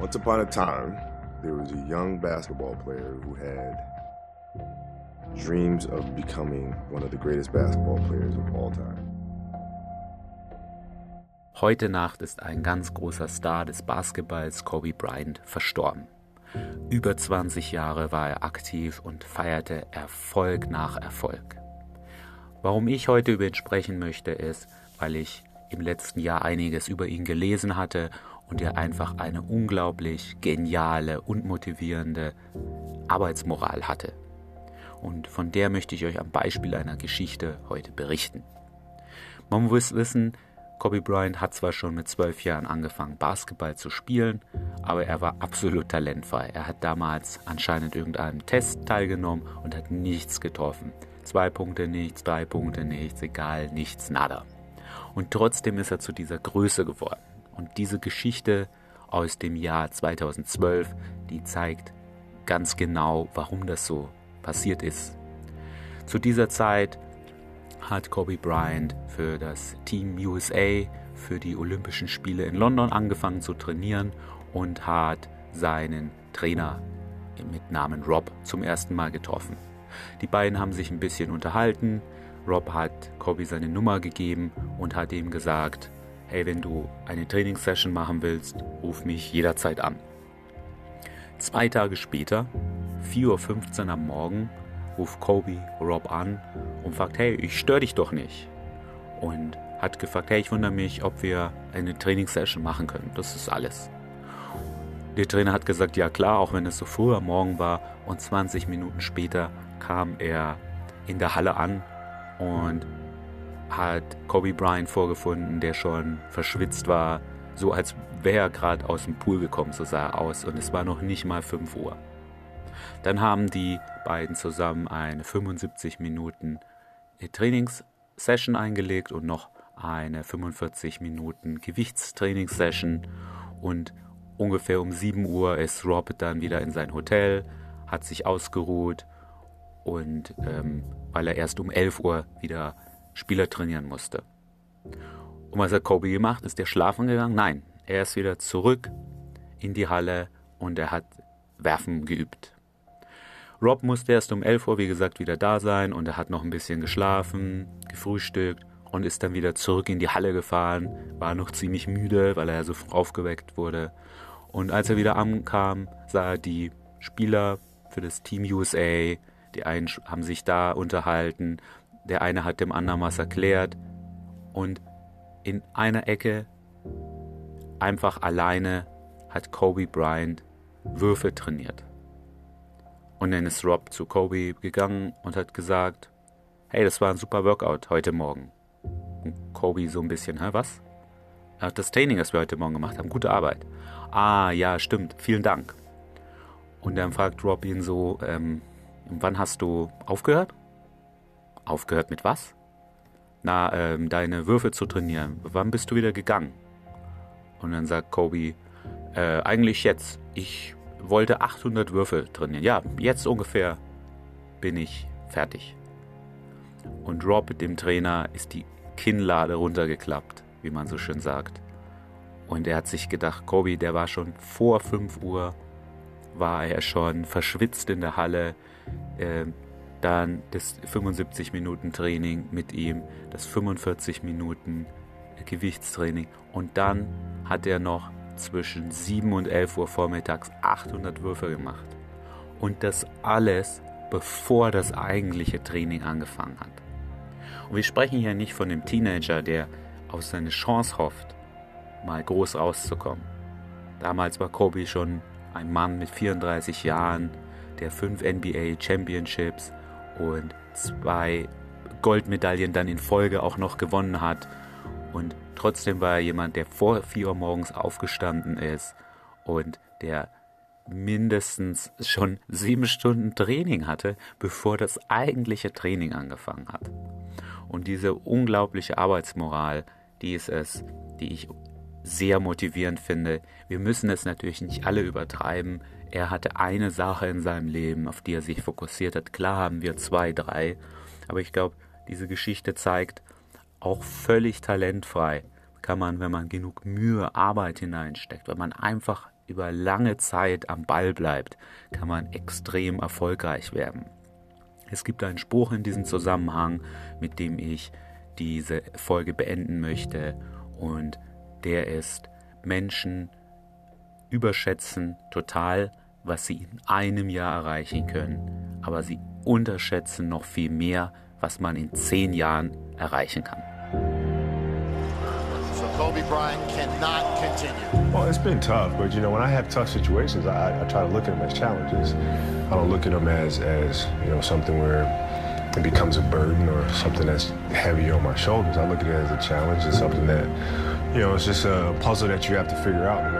Once upon a time, there was a young basketball player who had dreams of becoming one of the greatest basketball players of all time. Heute Nacht ist ein ganz großer Star des Basketballs, Kobe Bryant, verstorben. Über 20 Jahre war er aktiv und feierte Erfolg nach Erfolg. Warum ich heute über ihn sprechen möchte, ist, weil ich im letzten Jahr einiges über ihn gelesen hatte und er einfach eine unglaublich geniale und motivierende Arbeitsmoral hatte. Und von der möchte ich euch am Beispiel einer Geschichte heute berichten. Man muss wissen, Kobe Bryant hat zwar schon mit zwölf Jahren angefangen, Basketball zu spielen, aber er war absolut talentfrei. Er hat damals anscheinend irgendeinem Test teilgenommen und hat nichts getroffen. Zwei Punkte nichts, drei Punkte nichts, egal, nichts, nada. Und trotzdem ist er zu dieser Größe geworden. Und diese Geschichte aus dem Jahr 2012, die zeigt ganz genau, warum das so passiert ist. Zu dieser Zeit hat Kobe Bryant für das Team USA für die Olympischen Spiele in London angefangen zu trainieren und hat seinen Trainer mit Namen Rob zum ersten Mal getroffen. Die beiden haben sich ein bisschen unterhalten. Rob hat Kobe seine Nummer gegeben und hat ihm gesagt, hey, wenn du eine Trainingssession machen willst, ruf mich jederzeit an. Zwei Tage später, 4.15 Uhr am Morgen, ruft Kobe Rob an und fragt, hey, ich störe dich doch nicht. Und hat gefragt, hey, ich wundere mich, ob wir eine Trainingssession machen können. Das ist alles. Der Trainer hat gesagt, ja klar, auch wenn es so früh am Morgen war. Und 20 Minuten später kam er in der Halle an und hat Kobe Bryant vorgefunden, der schon verschwitzt war, so als wäre er gerade aus dem Pool gekommen, so sah er aus. Und es war noch nicht mal 5 Uhr. Dann haben die beiden zusammen eine 75 Minuten Trainingssession eingelegt und noch eine 45 Minuten Gewichtstrainingssession und ungefähr um 7 Uhr ist Rob dann wieder in sein Hotel, hat sich ausgeruht und ähm, weil er erst um 11 Uhr wieder Spieler trainieren musste. Und was hat Kobe gemacht? Ist er schlafen gegangen? Nein, er ist wieder zurück in die Halle und er hat Werfen geübt. Rob musste erst um 11 Uhr, wie gesagt, wieder da sein und er hat noch ein bisschen geschlafen, gefrühstückt und ist dann wieder zurück in die Halle gefahren, war noch ziemlich müde, weil er so aufgeweckt wurde. Und als er wieder ankam, sah er die Spieler für das Team USA, die einen haben sich da unterhalten, der eine hat dem anderen was erklärt und in einer Ecke einfach alleine hat Kobe Bryant Würfe trainiert. Und dann ist Rob zu Kobe gegangen und hat gesagt, hey, das war ein super Workout heute Morgen. Und Kobe so ein bisschen, hä, was? Das Training, das wir heute Morgen gemacht haben, gute Arbeit. Ah, ja, stimmt, vielen Dank. Und dann fragt Rob ihn so, ähm, wann hast du aufgehört? Aufgehört mit was? Na, ähm, deine Würfe zu trainieren. Wann bist du wieder gegangen? Und dann sagt Kobe, äh, eigentlich jetzt. Ich wollte 800 Würfel trainieren. Ja, jetzt ungefähr bin ich fertig. Und Rob, dem Trainer, ist die Kinnlade runtergeklappt, wie man so schön sagt. Und er hat sich gedacht, Kobe, der war schon vor 5 Uhr, war er schon verschwitzt in der Halle. Äh, dann das 75 Minuten Training mit ihm, das 45 Minuten Gewichtstraining. Und dann hat er noch zwischen 7 und 11 Uhr vormittags 800 Würfe gemacht. Und das alles, bevor das eigentliche Training angefangen hat. Und wir sprechen hier nicht von dem Teenager, der auf seine Chance hofft, mal groß rauszukommen. Damals war Kobe schon ein Mann mit 34 Jahren, der fünf NBA Championships und zwei Goldmedaillen dann in Folge auch noch gewonnen hat. Und trotzdem war er jemand, der vor 4 Uhr morgens aufgestanden ist und der mindestens schon sieben Stunden Training hatte, bevor das eigentliche Training angefangen hat. Und diese unglaubliche Arbeitsmoral, die ist es, die ich sehr motivierend finde. Wir müssen es natürlich nicht alle übertreiben. Er hatte eine Sache in seinem Leben, auf die er sich fokussiert hat. Klar haben wir zwei, drei. Aber ich glaube, diese Geschichte zeigt, auch völlig talentfrei kann man, wenn man genug Mühe, Arbeit hineinsteckt, wenn man einfach über lange Zeit am Ball bleibt, kann man extrem erfolgreich werden. Es gibt einen Spruch in diesem Zusammenhang, mit dem ich diese Folge beenden möchte und der ist, Menschen überschätzen total, was sie in einem Jahr erreichen können, aber sie unterschätzen noch viel mehr, was man in zehn Jahren erreichen kann. So Kobe Bryant cannot continue. Well, it's been tough, but you know, when I have tough situations, I, I try to look at them as challenges. I don't look at them as, as you know, something where it becomes a burden or something that's heavy on my shoulders. I look at it as a challenge and something that, you know, it's just a puzzle that you have to figure out